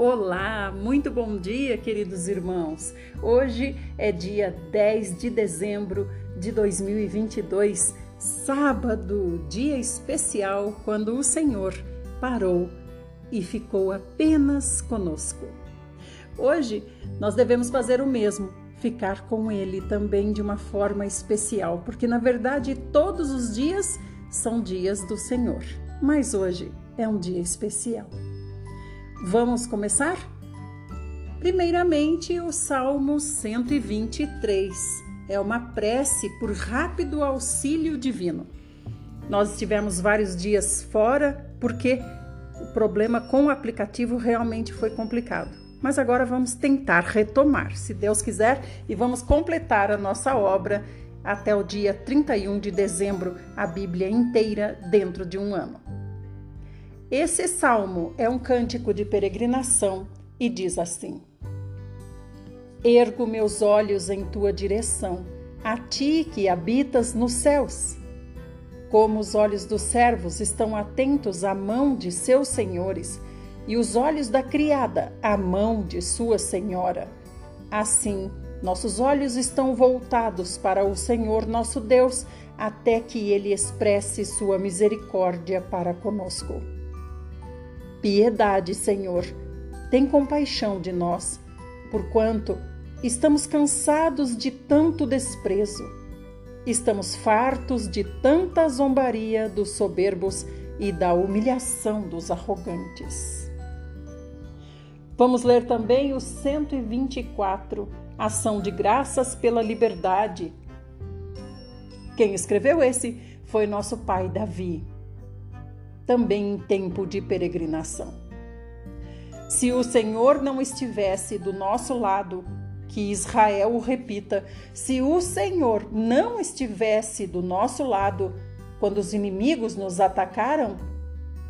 Olá, muito bom dia, queridos irmãos. Hoje é dia 10 de dezembro de 2022, sábado, dia especial quando o Senhor parou e ficou apenas conosco. Hoje nós devemos fazer o mesmo, ficar com Ele também de uma forma especial, porque na verdade todos os dias são dias do Senhor, mas hoje é um dia especial. Vamos começar? Primeiramente, o Salmo 123 é uma prece por rápido auxílio divino. Nós estivemos vários dias fora porque o problema com o aplicativo realmente foi complicado. Mas agora vamos tentar retomar, se Deus quiser, e vamos completar a nossa obra até o dia 31 de dezembro, a Bíblia inteira dentro de um ano. Esse salmo é um cântico de peregrinação e diz assim: Ergo meus olhos em tua direção, a ti que habitas nos céus. Como os olhos dos servos estão atentos à mão de seus senhores, e os olhos da criada à mão de sua senhora. Assim, nossos olhos estão voltados para o Senhor nosso Deus, até que ele expresse sua misericórdia para conosco. Piedade, Senhor, tem compaixão de nós, porquanto estamos cansados de tanto desprezo. Estamos fartos de tanta zombaria dos soberbos e da humilhação dos arrogantes. Vamos ler também o 124, Ação de Graças pela Liberdade. Quem escreveu esse foi nosso pai Davi também em tempo de peregrinação. Se o Senhor não estivesse do nosso lado, que Israel o repita, se o Senhor não estivesse do nosso lado quando os inimigos nos atacaram,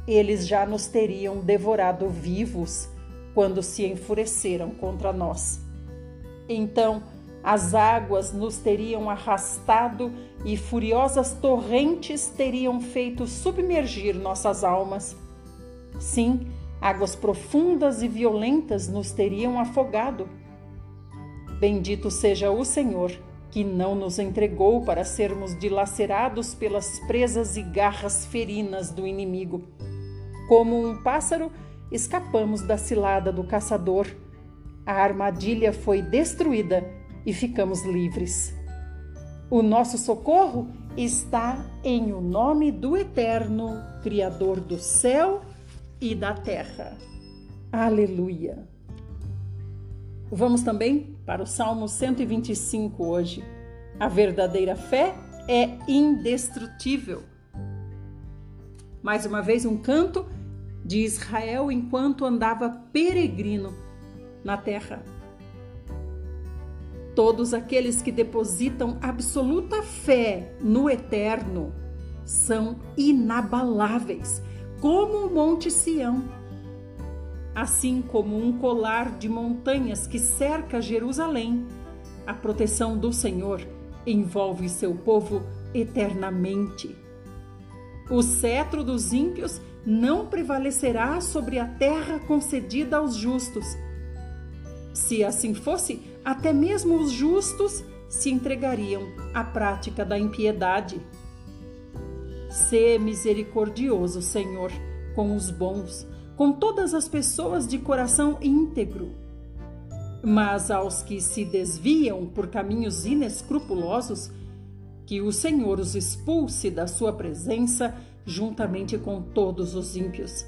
eles já nos teriam devorado vivos quando se enfureceram contra nós. Então, as águas nos teriam arrastado e furiosas torrentes teriam feito submergir nossas almas. Sim, águas profundas e violentas nos teriam afogado. Bendito seja o Senhor, que não nos entregou para sermos dilacerados pelas presas e garras ferinas do inimigo. Como um pássaro, escapamos da cilada do caçador. A armadilha foi destruída e ficamos livres. O nosso socorro está em o nome do Eterno, Criador do céu e da terra. Aleluia! Vamos também para o Salmo 125 hoje. A verdadeira fé é indestrutível. Mais uma vez, um canto de Israel enquanto andava peregrino na terra. Todos aqueles que depositam absoluta fé no eterno são inabaláveis, como o Monte Sião. Assim como um colar de montanhas que cerca Jerusalém, a proteção do Senhor envolve seu povo eternamente. O cetro dos ímpios não prevalecerá sobre a terra concedida aos justos. Se assim fosse, até mesmo os justos se entregariam à prática da impiedade. Sê misericordioso, Senhor, com os bons, com todas as pessoas de coração íntegro. Mas aos que se desviam por caminhos inescrupulosos, que o Senhor os expulse da sua presença juntamente com todos os ímpios,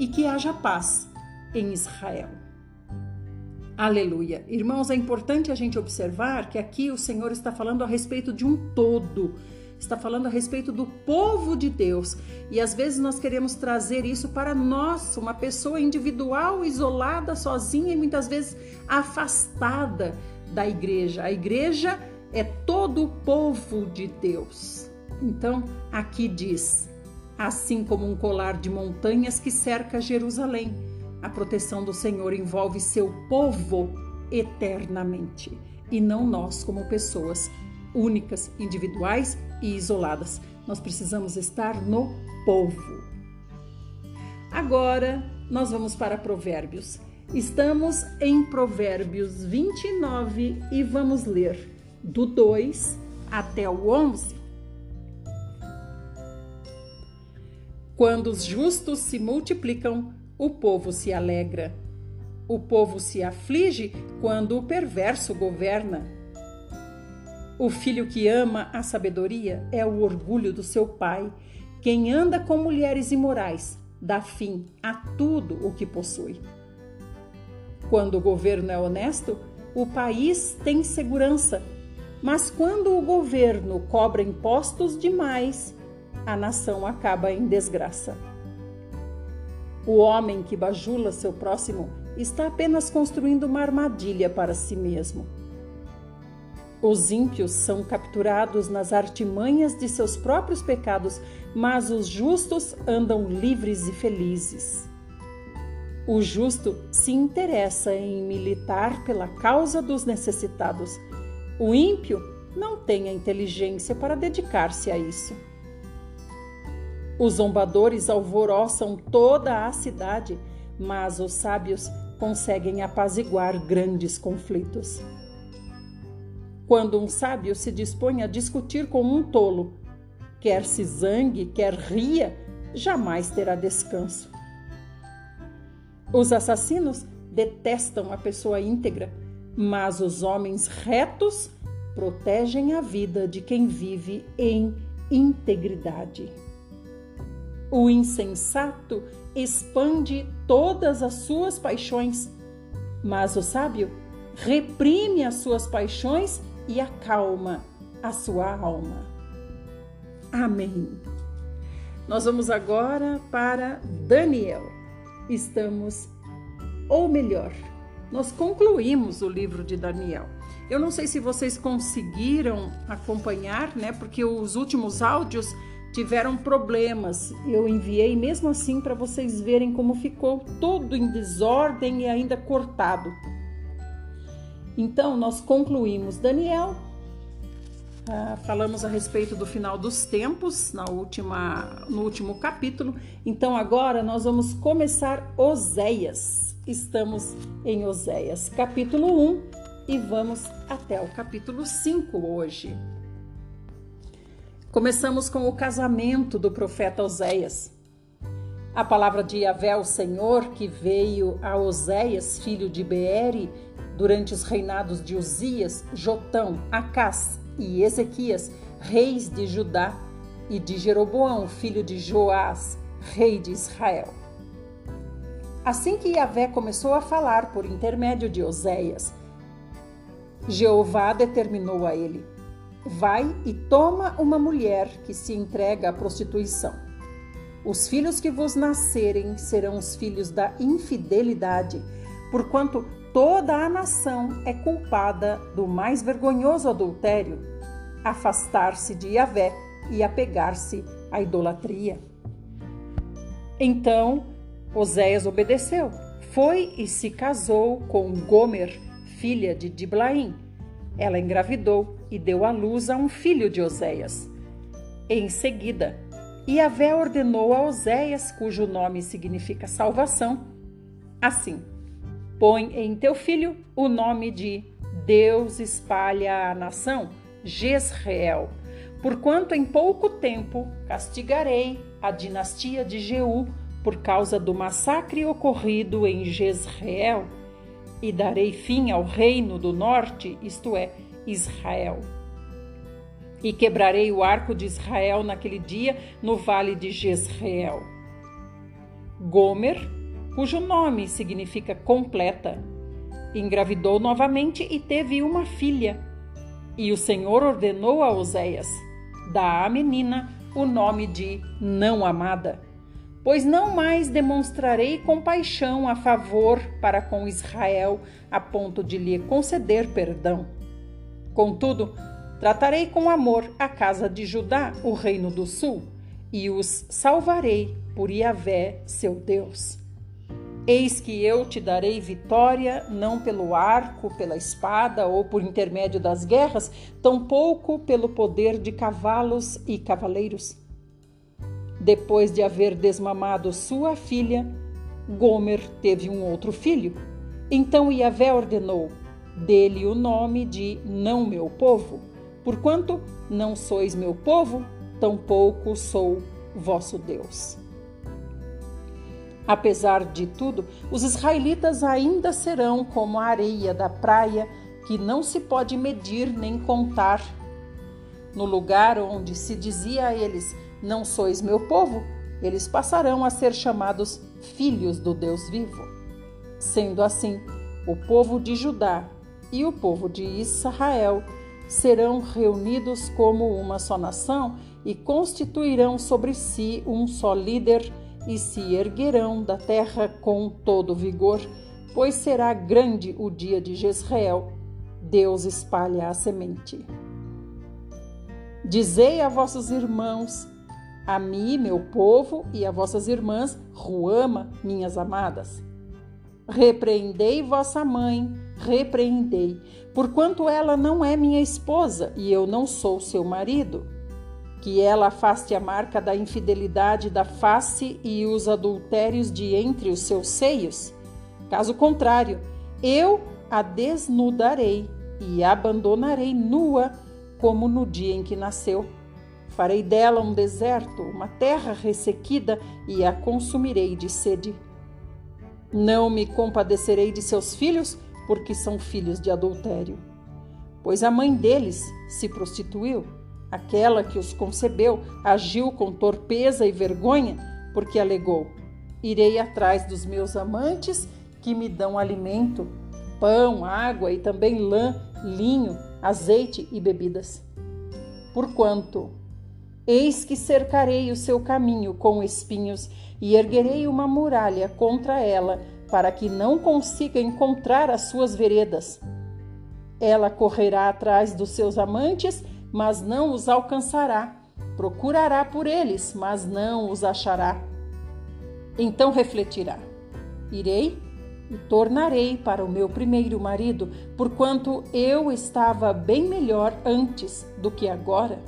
e que haja paz em Israel. Aleluia. Irmãos, é importante a gente observar que aqui o Senhor está falando a respeito de um todo, está falando a respeito do povo de Deus. E às vezes nós queremos trazer isso para nós, uma pessoa individual, isolada, sozinha e muitas vezes afastada da igreja. A igreja é todo o povo de Deus. Então, aqui diz: assim como um colar de montanhas que cerca Jerusalém a proteção do Senhor envolve seu povo eternamente e não nós como pessoas únicas, individuais e isoladas. Nós precisamos estar no povo. Agora nós vamos para Provérbios. Estamos em Provérbios 29 e vamos ler do 2 até o 11. Quando os justos se multiplicam, o povo se alegra. O povo se aflige quando o perverso governa. O filho que ama a sabedoria é o orgulho do seu pai. Quem anda com mulheres imorais dá fim a tudo o que possui. Quando o governo é honesto, o país tem segurança. Mas quando o governo cobra impostos demais, a nação acaba em desgraça. O homem que bajula seu próximo está apenas construindo uma armadilha para si mesmo. Os ímpios são capturados nas artimanhas de seus próprios pecados, mas os justos andam livres e felizes. O justo se interessa em militar pela causa dos necessitados. O ímpio não tem a inteligência para dedicar-se a isso. Os zombadores alvoroçam toda a cidade, mas os sábios conseguem apaziguar grandes conflitos. Quando um sábio se dispõe a discutir com um tolo, quer se zangue, quer ria, jamais terá descanso. Os assassinos detestam a pessoa íntegra, mas os homens retos protegem a vida de quem vive em integridade. O insensato expande todas as suas paixões, mas o sábio reprime as suas paixões e acalma a sua alma. Amém. Nós vamos agora para Daniel. Estamos, ou melhor, nós concluímos o livro de Daniel. Eu não sei se vocês conseguiram acompanhar, né? Porque os últimos áudios tiveram problemas. Eu enviei mesmo assim para vocês verem como ficou tudo em desordem e ainda cortado. Então, nós concluímos Daniel, ah, falamos a respeito do final dos tempos na última, no último capítulo. Então, agora nós vamos começar Oséias. Estamos em Oséias, capítulo 1, e vamos até o capítulo 5 hoje. Começamos com o casamento do profeta Oséias. A palavra de Yahvé, o Senhor, que veio a Oséias, filho de Beere, durante os reinados de Uzias, Jotão, Acás e Ezequias, reis de Judá, e de Jeroboão, filho de Joás, rei de Israel. Assim que Yahvé começou a falar por intermédio de Oséias, Jeová determinou a ele: Vai e toma uma mulher que se entrega à prostituição. Os filhos que vos nascerem serão os filhos da infidelidade, porquanto toda a nação é culpada do mais vergonhoso adultério, afastar-se de Yahvé e apegar-se à idolatria. Então Oséias obedeceu, foi e se casou com Gomer, filha de Diblaim. Ela engravidou e deu à luz a um filho de Oséias. Em seguida, Yahvé ordenou a Oséias, cujo nome significa salvação, assim: Põe em teu filho o nome de Deus espalha a nação, Jezreel, porquanto em pouco tempo castigarei a dinastia de Jeú por causa do massacre ocorrido em Jezreel, e darei fim ao reino do norte, isto é, Israel. E quebrarei o arco de Israel naquele dia no vale de Jezreel. Gomer cujo nome significa completa. Engravidou novamente e teve uma filha. E o Senhor ordenou a Oséias: dá à menina o nome de não amada, pois não mais demonstrarei compaixão a favor para com Israel a ponto de lhe conceder perdão. Contudo, tratarei com amor a casa de Judá, o reino do sul, e os salvarei por Yahvé, seu Deus. Eis que eu te darei vitória, não pelo arco, pela espada ou por intermédio das guerras, tampouco pelo poder de cavalos e cavaleiros. Depois de haver desmamado sua filha, Gomer teve um outro filho, Então Yahvé ordenou: dele o nome de não meu povo, porquanto não sois meu povo, tampouco sou vosso Deus. Apesar de tudo, os israelitas ainda serão como a areia da praia, que não se pode medir nem contar. No lugar onde se dizia a eles: Não sois meu povo, eles passarão a ser chamados filhos do Deus vivo. Sendo assim, o povo de Judá e o povo de Israel serão reunidos como uma só nação e constituirão sobre si um só líder e se erguerão da terra com todo vigor, pois será grande o dia de Jezreel. Deus espalha a semente. Dizei a vossos irmãos, a mim, meu povo, e a vossas irmãs, Ruama, minhas amadas. Repreendei vossa mãe, repreendei, porquanto ela não é minha esposa e eu não sou seu marido que ela afaste a marca da infidelidade da face e os adultérios de entre os seus seios. Caso contrário, eu a desnudarei e abandonarei nua, como no dia em que nasceu. Farei dela um deserto, uma terra ressequida, e a consumirei de sede. Não me compadecerei de seus filhos, porque são filhos de adultério. Pois a mãe deles se prostituiu Aquela que os concebeu agiu com torpeza e vergonha, porque alegou: Irei atrás dos meus amantes que me dão alimento, pão, água e também lã, linho, azeite e bebidas. Porquanto, eis que cercarei o seu caminho com espinhos e erguerei uma muralha contra ela, para que não consiga encontrar as suas veredas. Ela correrá atrás dos seus amantes mas não os alcançará. Procurará por eles, mas não os achará. Então refletirá: Irei e tornarei para o meu primeiro marido, porquanto eu estava bem melhor antes do que agora.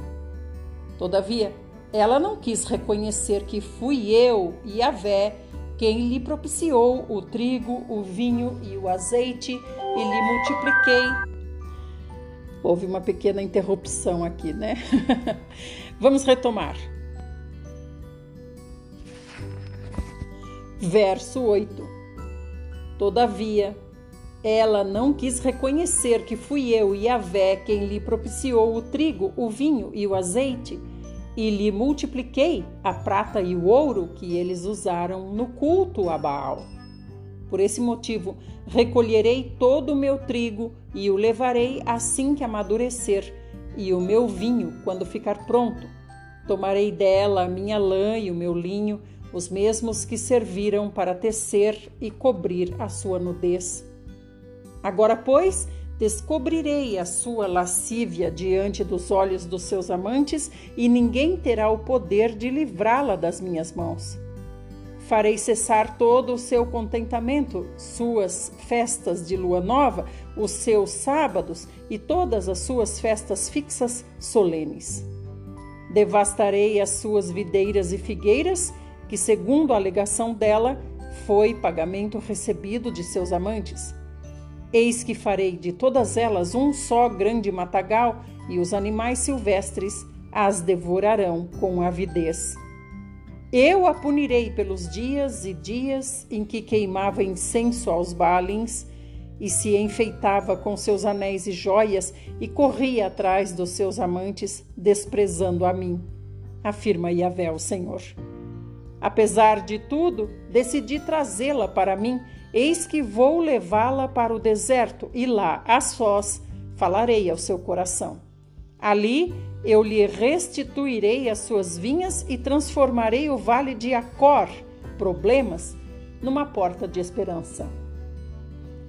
Todavia, ela não quis reconhecer que fui eu, Yahvé, quem lhe propiciou o trigo, o vinho e o azeite, e lhe multipliquei Houve uma pequena interrupção aqui, né? Vamos retomar. Verso 8: Todavia, ela não quis reconhecer que fui eu, Yahvé, quem lhe propiciou o trigo, o vinho e o azeite, e lhe multipliquei a prata e o ouro que eles usaram no culto a Baal. Por esse motivo, recolherei todo o meu trigo e o levarei assim que amadurecer, e o meu vinho quando ficar pronto. Tomarei dela a minha lã e o meu linho, os mesmos que serviram para tecer e cobrir a sua nudez. Agora, pois, descobrirei a sua lascívia diante dos olhos dos seus amantes, e ninguém terá o poder de livrá-la das minhas mãos. Farei cessar todo o seu contentamento, suas festas de lua nova, os seus sábados e todas as suas festas fixas solenes. Devastarei as suas videiras e figueiras, que, segundo a alegação dela, foi pagamento recebido de seus amantes. Eis que farei de todas elas um só grande matagal, e os animais silvestres as devorarão com avidez. Eu a punirei pelos dias e dias em que queimava incenso aos Baalins e se enfeitava com seus anéis e joias e corria atrás dos seus amantes, desprezando a mim, afirma Yahvé, o Senhor. Apesar de tudo, decidi trazê-la para mim, eis que vou levá-la para o deserto e lá, a sós, falarei ao seu coração. Ali eu lhe restituirei as suas vinhas e transformarei o vale de Acor, problemas, numa porta de esperança.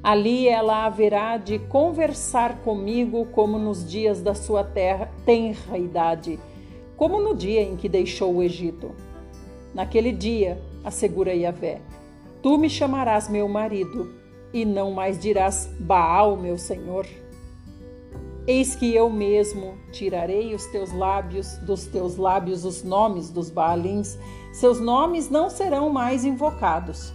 Ali ela haverá de conversar comigo como nos dias da sua terra, tenra idade, como no dia em que deixou o Egito. Naquele dia, assegura Yahvé, tu me chamarás meu marido, e não mais dirás Baal, meu senhor. Eis que eu mesmo tirarei os teus lábios, dos teus lábios os nomes dos Baalins, seus nomes não serão mais invocados.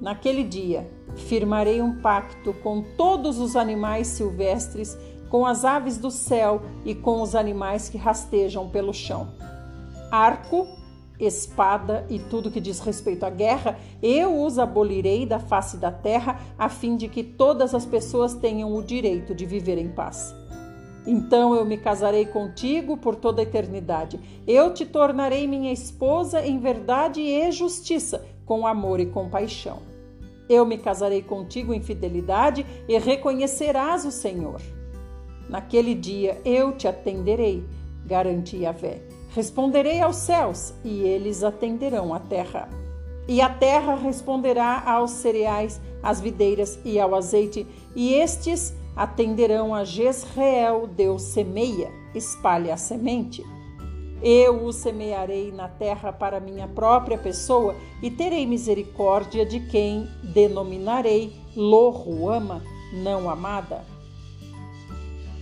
Naquele dia, firmarei um pacto com todos os animais silvestres, com as aves do céu e com os animais que rastejam pelo chão. Arco, espada e tudo que diz respeito à guerra, eu os abolirei da face da terra, a fim de que todas as pessoas tenham o direito de viver em paz. Então eu me casarei contigo por toda a eternidade. Eu te tornarei minha esposa em verdade e justiça, com amor e compaixão. Eu me casarei contigo em fidelidade e reconhecerás o Senhor. Naquele dia eu te atenderei, garantia a Vé. Responderei aos céus e eles atenderão a terra. E a terra responderá aos cereais, às videiras e ao azeite, e estes atenderão a Jezreel, Deus semeia, espalha a semente. Eu o semearei na terra para minha própria pessoa e terei misericórdia de quem denominarei Lohuama, não amada.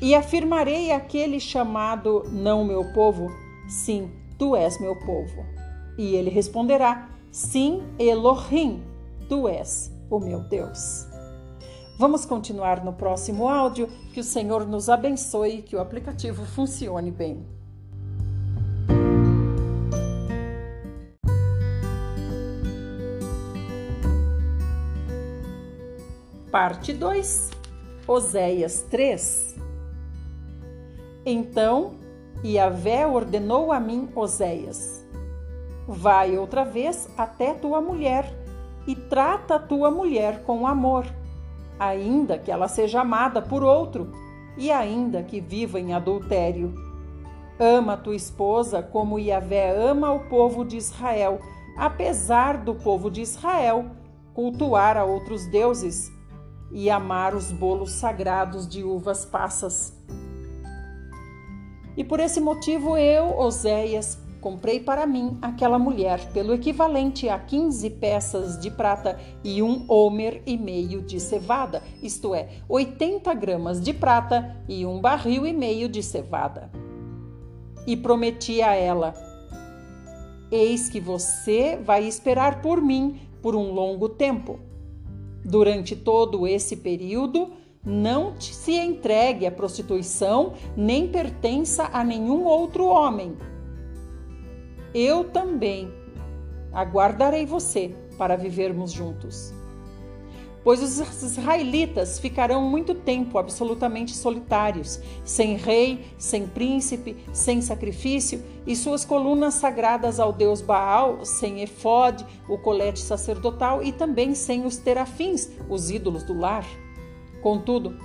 E afirmarei aquele chamado não meu povo, sim, tu és meu povo. E ele responderá, sim, Elohim, tu és o meu Deus. Vamos continuar no próximo áudio. Que o Senhor nos abençoe e que o aplicativo funcione bem. Parte 2, Oséias 3. Então Yahvé ordenou a mim, Oséias: Vai outra vez até tua mulher e trata a tua mulher com amor, ainda que ela seja amada por outro e ainda que viva em adultério. Ama tua esposa como Yahvé ama o povo de Israel, apesar do povo de Israel cultuar a outros deuses e amar os bolos sagrados de uvas passas. E por esse motivo eu, Oséias, comprei para mim aquela mulher pelo equivalente a 15 peças de prata e um homer e meio de cevada, isto é, 80 gramas de prata e um barril e meio de cevada. E prometi a ela: Eis que você vai esperar por mim por um longo tempo Durante todo esse período, não se entregue à prostituição, nem pertença a nenhum outro homem. Eu também aguardarei você para vivermos juntos pois os israelitas ficarão muito tempo absolutamente solitários, sem rei, sem príncipe, sem sacrifício, e suas colunas sagradas ao deus Baal, sem efode, o colete sacerdotal, e também sem os terafins, os ídolos do lar. Contudo,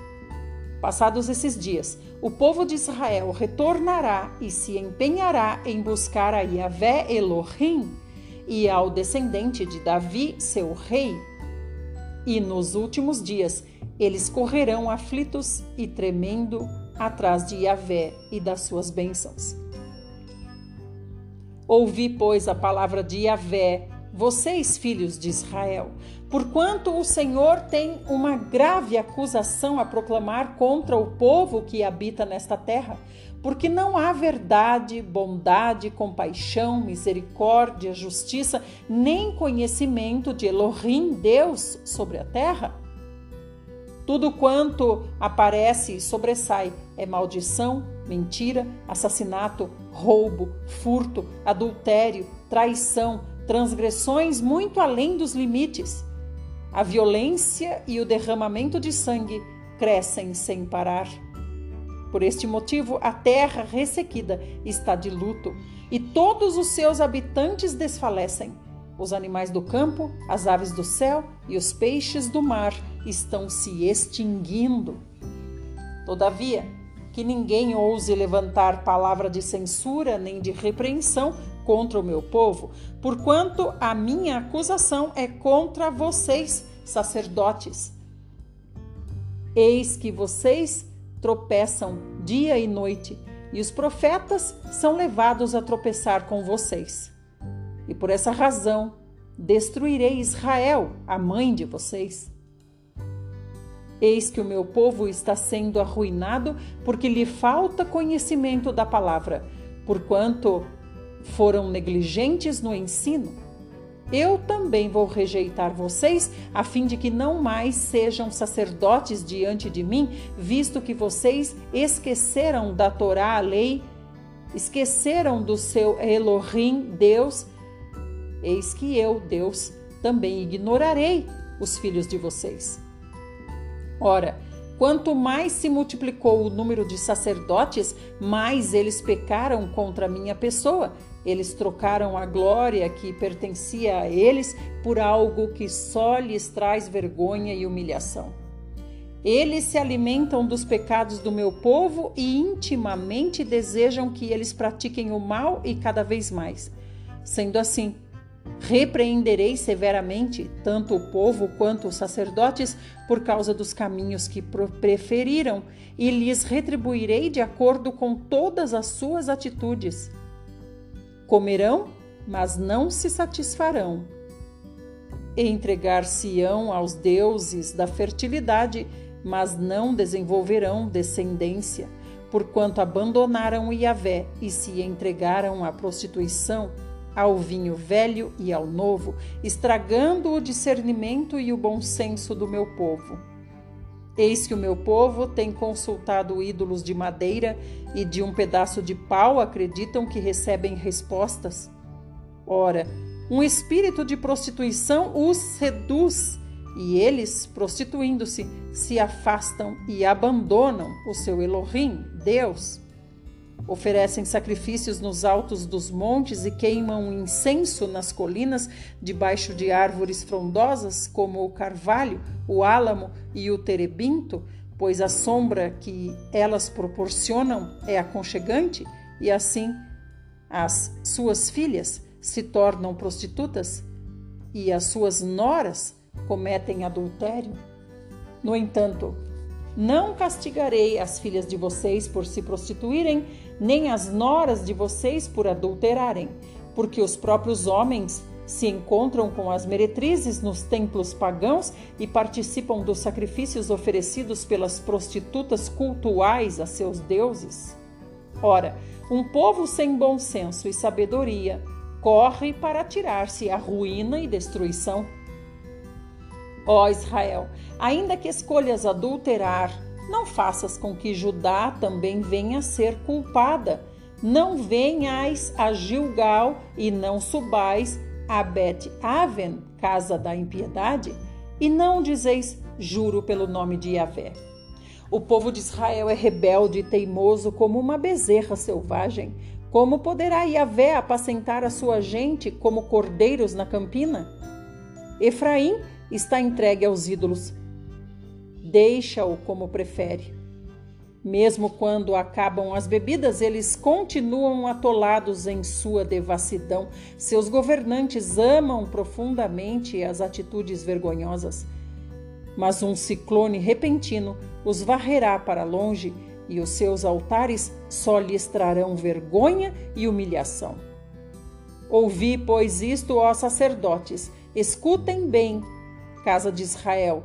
passados esses dias, o povo de Israel retornará e se empenhará em buscar a Yahvé Elohim e ao descendente de Davi, seu rei, e nos últimos dias eles correrão aflitos e tremendo atrás de Yahvé e das suas bênçãos. Ouvi, pois, a palavra de Yahvé, vocês, filhos de Israel, porquanto o Senhor tem uma grave acusação a proclamar contra o povo que habita nesta terra, porque não há verdade, bondade, compaixão, misericórdia, justiça, nem conhecimento de Elohim, Deus, sobre a terra? Tudo quanto aparece e sobressai é maldição, mentira, assassinato, roubo, furto, adultério, traição, transgressões muito além dos limites. A violência e o derramamento de sangue crescem sem parar. Por este motivo, a terra ressequida está de luto e todos os seus habitantes desfalecem. Os animais do campo, as aves do céu e os peixes do mar estão se extinguindo. Todavia, que ninguém ouse levantar palavra de censura nem de repreensão contra o meu povo, porquanto a minha acusação é contra vocês, sacerdotes. Eis que vocês tropeçam dia e noite, e os profetas são levados a tropeçar com vocês. E por essa razão destruirei Israel, a mãe de vocês. Eis que o meu povo está sendo arruinado porque lhe falta conhecimento da palavra, porquanto foram negligentes no ensino. eu também vou rejeitar vocês, a fim de que não mais sejam sacerdotes diante de mim, visto que vocês esqueceram da Torá, a lei, esqueceram do seu Elohim, Deus. Eis que eu, Deus, também ignorarei os filhos de vocês. Ora, quanto mais se multiplicou o número de sacerdotes, mais eles pecaram contra a minha pessoa eles trocaram a glória que pertencia a eles por algo que só lhes traz vergonha e humilhação. Eles se alimentam dos pecados do meu povo e intimamente desejam que eles pratiquem o mal e cada vez mais. Sendo assim, repreenderei severamente tanto o povo quanto os sacerdotes por causa dos caminhos que preferiram e lhes retribuirei de acordo com todas as suas atitudes. Comerão, mas não se satisfarão. Entregar-se-ão aos deuses da fertilidade, mas não desenvolverão descendência, porquanto abandonaram Yahvé e se entregaram à prostituição, ao vinho velho e ao novo, estragando o discernimento e o bom senso do meu povo. Eis que o meu povo tem consultado ídolos de madeira e de um pedaço de pau acreditam que recebem respostas. Ora, um espírito de prostituição os seduz e eles, prostituindo-se, se afastam e abandonam o seu Elohim, Deus. Oferecem sacrifícios nos altos dos montes e queimam incenso nas colinas, debaixo de árvores frondosas, como o carvalho, o álamo e o terebinto, pois a sombra que elas proporcionam é aconchegante, e assim as suas filhas se tornam prostitutas e as suas noras cometem adultério. No entanto, não castigarei as filhas de vocês por se prostituírem, nem as noras de vocês por adulterarem, porque os próprios homens se encontram com as meretrizes nos templos pagãos e participam dos sacrifícios oferecidos pelas prostitutas cultuais a seus deuses. Ora, um povo sem bom senso e sabedoria corre para tirar-se à ruína e destruição. Ó Israel, ainda que escolhas adulterar, não faças com que Judá também venha a ser culpada. Não venhais a Gilgal e não subais a Bet Aven, casa da impiedade, e não dizeis juro pelo nome de Yahvé. O povo de Israel é rebelde e teimoso como uma bezerra selvagem. Como poderá Yahvé apacentar a sua gente como cordeiros na campina? Efraim está entregue aos ídolos. Deixa-o como prefere. Mesmo quando acabam as bebidas, eles continuam atolados em sua devassidão. Seus governantes amam profundamente as atitudes vergonhosas. Mas um ciclone repentino os varrerá para longe e os seus altares só lhes trarão vergonha e humilhação. Ouvi, pois, isto, ó sacerdotes, escutem bem, casa de Israel,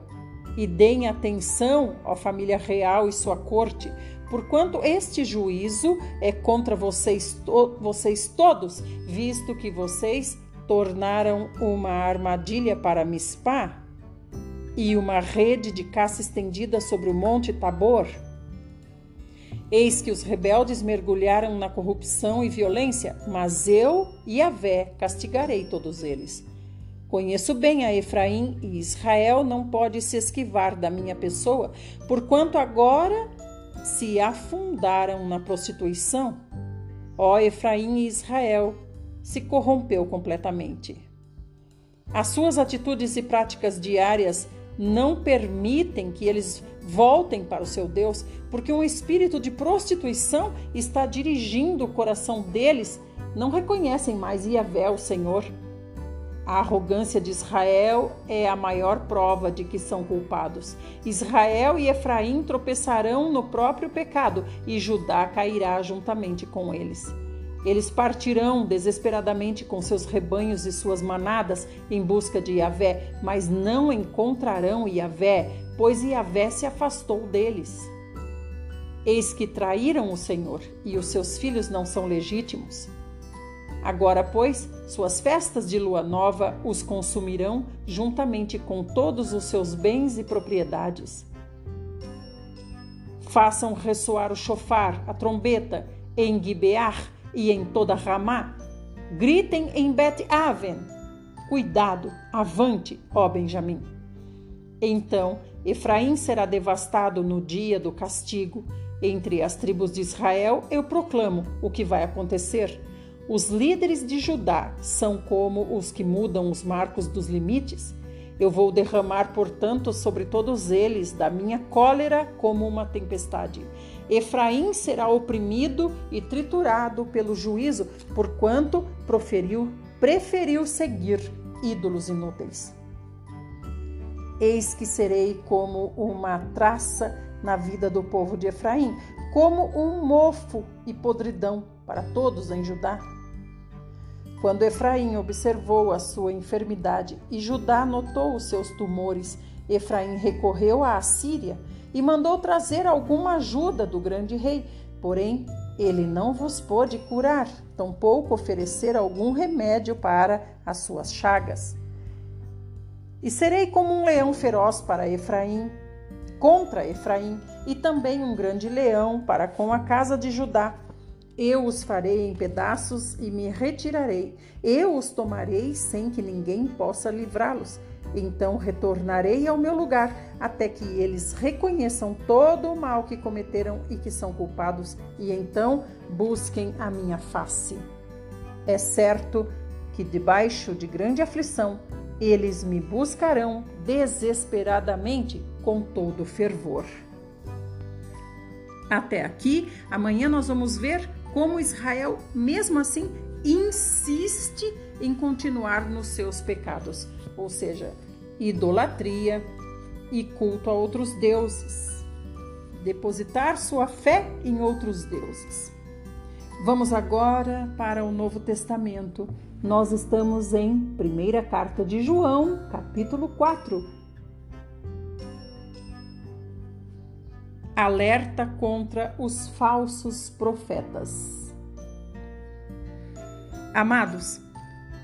e deem atenção à família real e sua corte, porquanto este juízo é contra vocês, to vocês todos, visto que vocês tornaram uma armadilha para Mispá e uma rede de caça estendida sobre o monte Tabor. Eis que os rebeldes mergulharam na corrupção e violência, mas eu, Yahvé, castigarei todos eles. Conheço bem a Efraim e Israel não pode se esquivar da minha pessoa, porquanto agora se afundaram na prostituição. Ó Efraim e Israel, se corrompeu completamente. As suas atitudes e práticas diárias não permitem que eles voltem para o seu Deus, porque um espírito de prostituição está dirigindo o coração deles, não reconhecem mais Yahvé, o Senhor. A arrogância de Israel é a maior prova de que são culpados. Israel e Efraim tropeçarão no próprio pecado e Judá cairá juntamente com eles. Eles partirão desesperadamente com seus rebanhos e suas manadas em busca de Yahvé, mas não encontrarão Yahvé, pois Yahvé se afastou deles. Eis que traíram o Senhor e os seus filhos não são legítimos. Agora, pois, suas festas de lua nova os consumirão juntamente com todos os seus bens e propriedades. Façam ressoar o chofar, a trombeta, em Gibear e em toda Ramá. Gritem em Bet-Aven. Cuidado, avante, ó Benjamim. Então Efraim será devastado no dia do castigo. Entre as tribos de Israel eu proclamo o que vai acontecer. Os líderes de Judá são como os que mudam os marcos dos limites. Eu vou derramar, portanto, sobre todos eles da minha cólera como uma tempestade. Efraim será oprimido e triturado pelo juízo, porquanto proferiu, preferiu seguir ídolos inúteis. Eis que serei como uma traça na vida do povo de Efraim, como um mofo e podridão para todos em Judá. Quando Efraim observou a sua enfermidade e Judá notou os seus tumores, Efraim recorreu à Assíria e mandou trazer alguma ajuda do grande rei. Porém, ele não vos pôde curar, tampouco oferecer algum remédio para as suas chagas. E serei como um leão feroz para Efraim, contra Efraim, e também um grande leão para com a casa de Judá. Eu os farei em pedaços e me retirarei. Eu os tomarei sem que ninguém possa livrá-los. Então retornarei ao meu lugar, até que eles reconheçam todo o mal que cometeram e que são culpados, e então busquem a minha face. É certo que, debaixo de grande aflição, eles me buscarão desesperadamente com todo fervor. Até aqui, amanhã nós vamos ver como Israel, mesmo assim, insiste em continuar nos seus pecados, ou seja, idolatria e culto a outros deuses, depositar sua fé em outros deuses. Vamos agora para o Novo Testamento. Nós estamos em Primeira Carta de João, capítulo 4. Alerta contra os falsos profetas. Amados,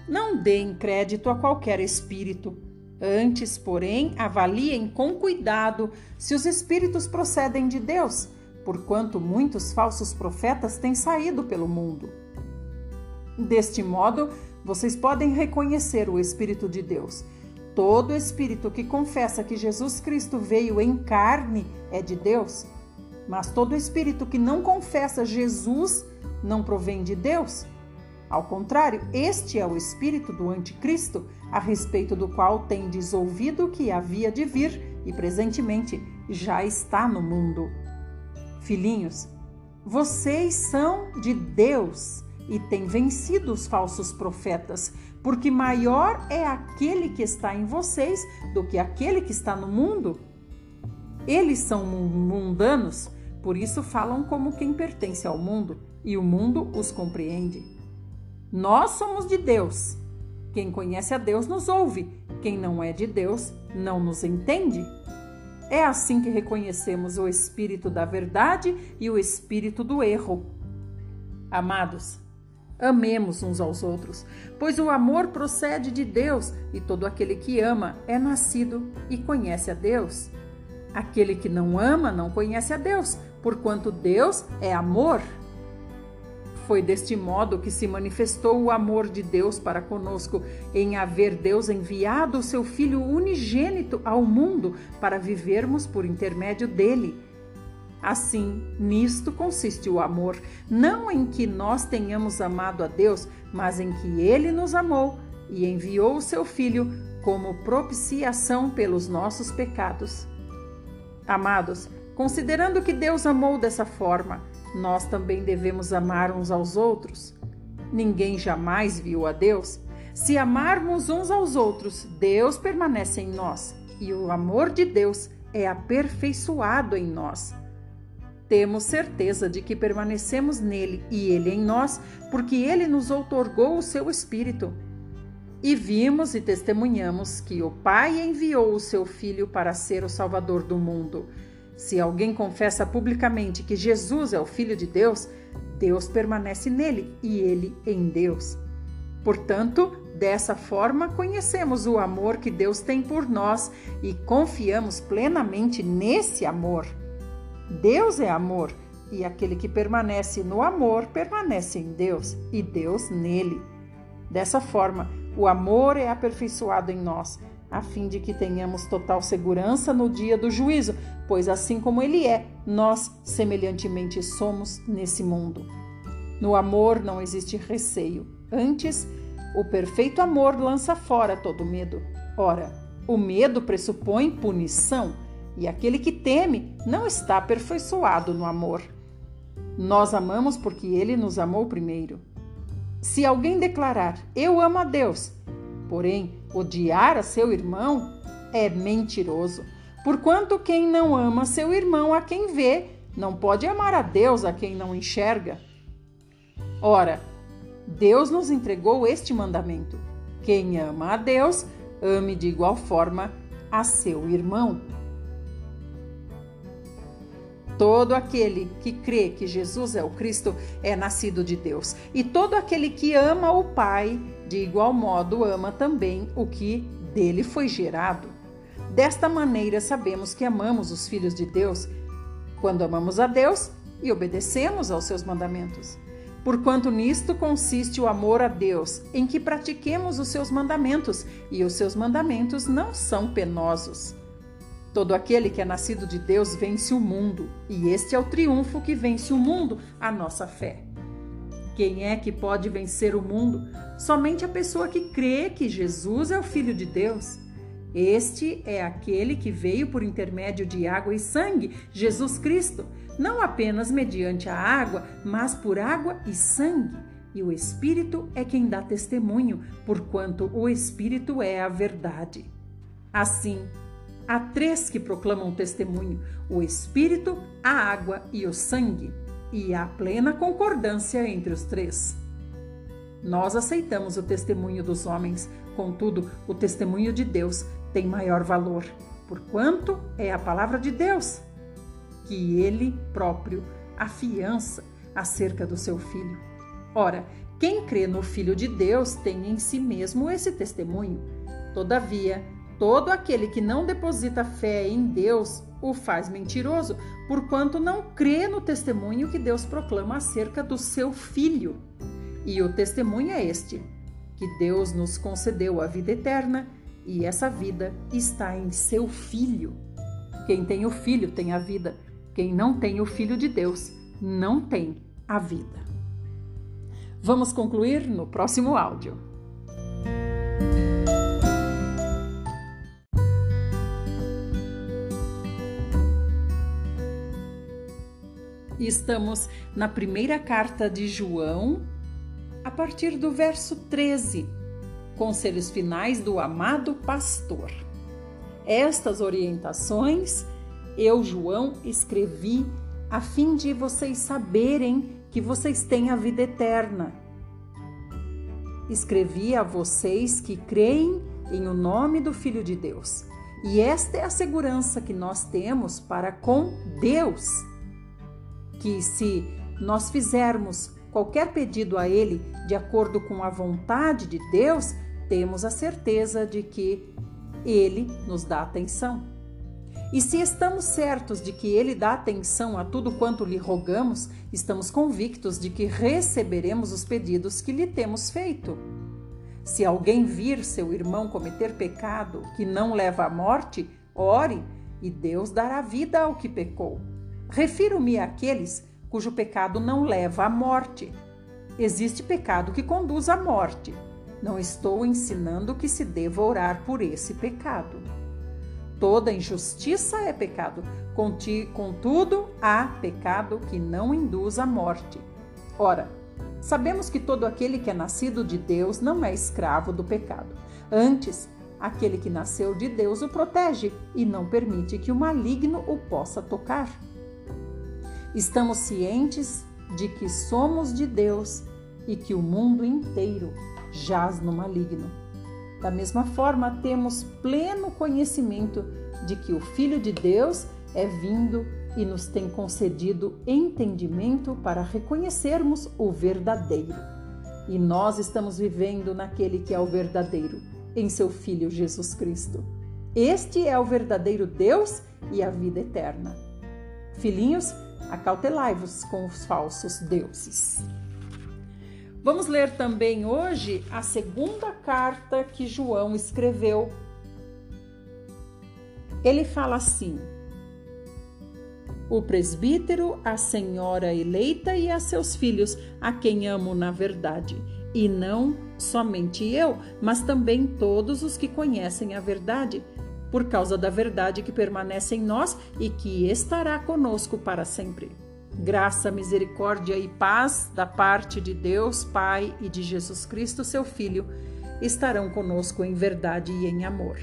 não deem crédito a qualquer espírito. Antes, porém, avaliem com cuidado se os espíritos procedem de Deus porquanto muitos falsos profetas têm saído pelo mundo. Deste modo, vocês podem reconhecer o Espírito de Deus. Todo espírito que confessa que Jesus Cristo veio em carne é de Deus, mas todo espírito que não confessa Jesus não provém de Deus. Ao contrário, este é o espírito do anticristo, a respeito do qual tendes ouvido que havia de vir e presentemente já está no mundo. Filhinhos, vocês são de Deus e têm vencido os falsos profetas, porque maior é aquele que está em vocês do que aquele que está no mundo. Eles são mundanos, por isso falam como quem pertence ao mundo, e o mundo os compreende. Nós somos de Deus. Quem conhece a Deus nos ouve, quem não é de Deus não nos entende. É assim que reconhecemos o espírito da verdade e o espírito do erro. Amados, amemos uns aos outros, pois o amor procede de Deus e todo aquele que ama é nascido e conhece a Deus. Aquele que não ama não conhece a Deus, porquanto Deus é amor. Foi deste modo que se manifestou o amor de Deus para conosco, em haver Deus enviado o seu Filho unigênito ao mundo para vivermos por intermédio dele. Assim, nisto consiste o amor, não em que nós tenhamos amado a Deus, mas em que ele nos amou e enviou o seu Filho como propiciação pelos nossos pecados. Amados, considerando que Deus amou dessa forma, nós também devemos amar uns aos outros. Ninguém jamais viu a Deus. Se amarmos uns aos outros, Deus permanece em nós e o amor de Deus é aperfeiçoado em nós. Temos certeza de que permanecemos nele e ele em nós, porque ele nos outorgou o seu Espírito. E vimos e testemunhamos que o Pai enviou o seu Filho para ser o Salvador do mundo. Se alguém confessa publicamente que Jesus é o Filho de Deus, Deus permanece nele e ele em Deus. Portanto, dessa forma, conhecemos o amor que Deus tem por nós e confiamos plenamente nesse amor. Deus é amor e aquele que permanece no amor permanece em Deus e Deus nele. Dessa forma, o amor é aperfeiçoado em nós, a fim de que tenhamos total segurança no dia do juízo, pois assim como ele é, nós semelhantemente somos nesse mundo. No amor não existe receio. Antes, o perfeito amor lança fora todo medo. Ora, o medo pressupõe punição, e aquele que teme não está aperfeiçoado no amor. Nós amamos porque ele nos amou primeiro. Se alguém declarar eu amo a Deus, porém odiar a seu irmão, é mentiroso. Porquanto quem não ama seu irmão a quem vê, não pode amar a Deus a quem não enxerga. Ora, Deus nos entregou este mandamento: quem ama a Deus, ame de igual forma a seu irmão. Todo aquele que crê que Jesus é o Cristo é nascido de Deus, e todo aquele que ama o Pai, de igual modo ama também o que dele foi gerado. Desta maneira sabemos que amamos os filhos de Deus quando amamos a Deus e obedecemos aos seus mandamentos. Porquanto nisto consiste o amor a Deus, em que pratiquemos os seus mandamentos, e os seus mandamentos não são penosos. Todo aquele que é nascido de Deus vence o mundo, e este é o triunfo que vence o mundo, a nossa fé. Quem é que pode vencer o mundo? Somente a pessoa que crê que Jesus é o Filho de Deus. Este é aquele que veio por intermédio de água e sangue, Jesus Cristo, não apenas mediante a água, mas por água e sangue. E o Espírito é quem dá testemunho, porquanto o Espírito é a verdade. Assim, Há três que proclamam testemunho: o Espírito, a água e o sangue, e há plena concordância entre os três. Nós aceitamos o testemunho dos homens, contudo, o testemunho de Deus tem maior valor, porquanto é a palavra de Deus, que ele próprio afiança acerca do seu filho. Ora, quem crê no Filho de Deus tem em si mesmo esse testemunho. Todavia, Todo aquele que não deposita fé em Deus o faz mentiroso, porquanto não crê no testemunho que Deus proclama acerca do seu Filho. E o testemunho é este: que Deus nos concedeu a vida eterna e essa vida está em seu Filho. Quem tem o Filho tem a vida, quem não tem o Filho de Deus não tem a vida. Vamos concluir no próximo áudio. Estamos na primeira carta de João, a partir do verso 13, conselhos finais do amado pastor. Estas orientações eu, João, escrevi a fim de vocês saberem que vocês têm a vida eterna. Escrevi a vocês que creem em o nome do Filho de Deus. E esta é a segurança que nós temos para com Deus que se nós fizermos qualquer pedido a Ele de acordo com a vontade de Deus, temos a certeza de que Ele nos dá atenção. E se estamos certos de que Ele dá atenção a tudo quanto lhe rogamos, estamos convictos de que receberemos os pedidos que lhe temos feito. Se alguém vir seu irmão cometer pecado que não leva à morte, ore e Deus dará vida ao que pecou. Refiro-me àqueles cujo pecado não leva à morte. Existe pecado que conduz à morte. Não estou ensinando que se deva orar por esse pecado. Toda injustiça é pecado, contudo, há pecado que não induz à morte. Ora, sabemos que todo aquele que é nascido de Deus não é escravo do pecado. Antes, aquele que nasceu de Deus o protege e não permite que o maligno o possa tocar. Estamos cientes de que somos de Deus e que o mundo inteiro jaz no maligno. Da mesma forma, temos pleno conhecimento de que o Filho de Deus é vindo e nos tem concedido entendimento para reconhecermos o verdadeiro. e nós estamos vivendo naquele que é o verdadeiro, em seu Filho Jesus Cristo. Este é o verdadeiro Deus e a vida eterna. Filhinhos, acautelai-vos com os falsos deuses. Vamos ler também hoje a segunda carta que João escreveu. Ele fala assim: O presbítero, a senhora eleita e a seus filhos, a quem amo na verdade, e não somente eu, mas também todos os que conhecem a verdade por causa da verdade que permanece em nós e que estará conosco para sempre. Graça, misericórdia e paz da parte de Deus, Pai e de Jesus Cristo, seu Filho, estarão conosco em verdade e em amor.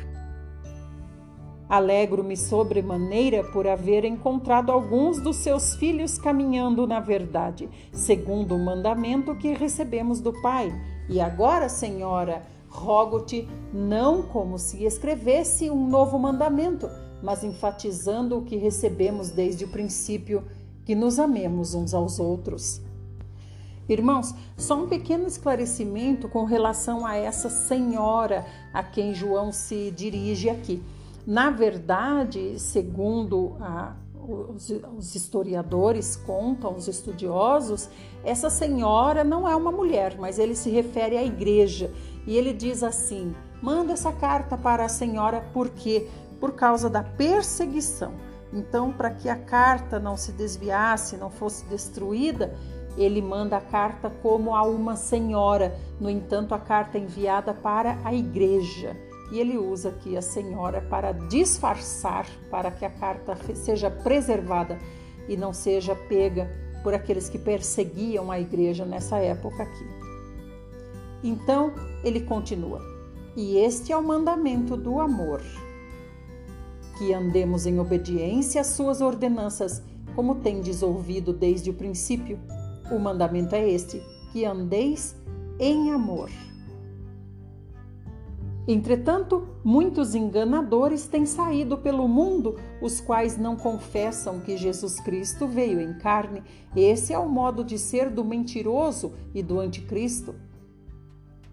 Alegro-me sobremaneira por haver encontrado alguns dos seus filhos caminhando na verdade, segundo o mandamento que recebemos do Pai. E agora, Senhora, Rogo-te não como se escrevesse um novo mandamento, mas enfatizando o que recebemos desde o princípio, que nos amemos uns aos outros. Irmãos, só um pequeno esclarecimento com relação a essa senhora a quem João se dirige aqui. Na verdade, segundo a, os, os, historiadores contam, os estudiosos, essa senhora não é uma mulher, mas ele se refere à igreja. E ele diz assim: manda essa carta para a senhora porque por causa da perseguição. Então, para que a carta não se desviasse, não fosse destruída, ele manda a carta como a uma senhora. No entanto, a carta é enviada para a igreja. E ele usa aqui a senhora para disfarçar, para que a carta seja preservada e não seja pega por aqueles que perseguiam a igreja nessa época aqui. Então ele continua: E este é o mandamento do amor, que andemos em obediência às suas ordenanças, como tendes ouvido desde o princípio. O mandamento é este: que andeis em amor. Entretanto, muitos enganadores têm saído pelo mundo, os quais não confessam que Jesus Cristo veio em carne. Esse é o modo de ser do mentiroso e do anticristo.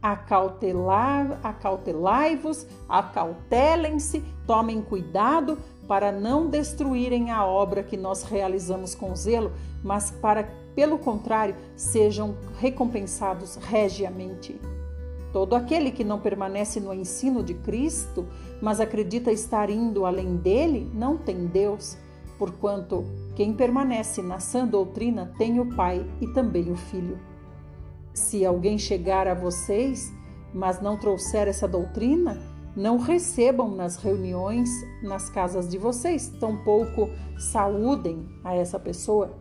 Acautelai-vos, acautelem-se, tomem cuidado para não destruírem a obra que nós realizamos com zelo, mas para, pelo contrário, sejam recompensados regiamente. Todo aquele que não permanece no ensino de Cristo, mas acredita estar indo além dele, não tem Deus, porquanto quem permanece na sã doutrina tem o Pai e também o Filho. Se alguém chegar a vocês, mas não trouxer essa doutrina, não recebam nas reuniões nas casas de vocês, tampouco saúdem a essa pessoa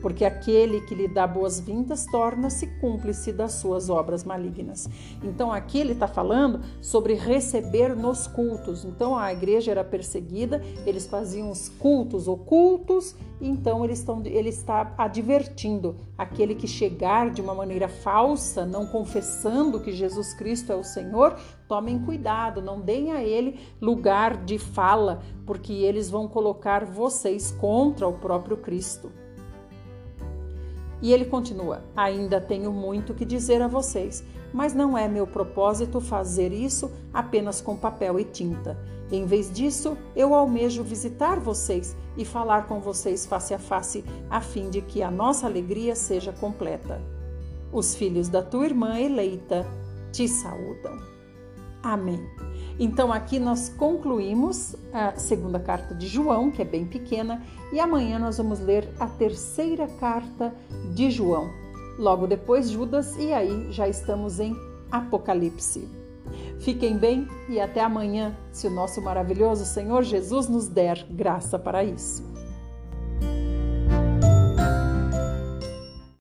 porque aquele que lhe dá boas-vindas torna-se cúmplice das suas obras malignas. Então aqui ele está falando sobre receber nos cultos. Então a igreja era perseguida, eles faziam os cultos ocultos, então eles estão, ele está advertindo aquele que chegar de uma maneira falsa, não confessando que Jesus Cristo é o Senhor, tomem cuidado, não deem a ele lugar de fala, porque eles vão colocar vocês contra o próprio Cristo. E ele continua: Ainda tenho muito que dizer a vocês, mas não é meu propósito fazer isso apenas com papel e tinta. Em vez disso, eu almejo visitar vocês e falar com vocês face a face, a fim de que a nossa alegria seja completa. Os filhos da tua irmã eleita te saúdam. Amém. Então aqui nós concluímos a segunda carta de João, que é bem pequena, e amanhã nós vamos ler a terceira carta de João. Logo depois Judas e aí já estamos em Apocalipse. Fiquem bem e até amanhã, se o nosso maravilhoso Senhor Jesus nos der graça para isso.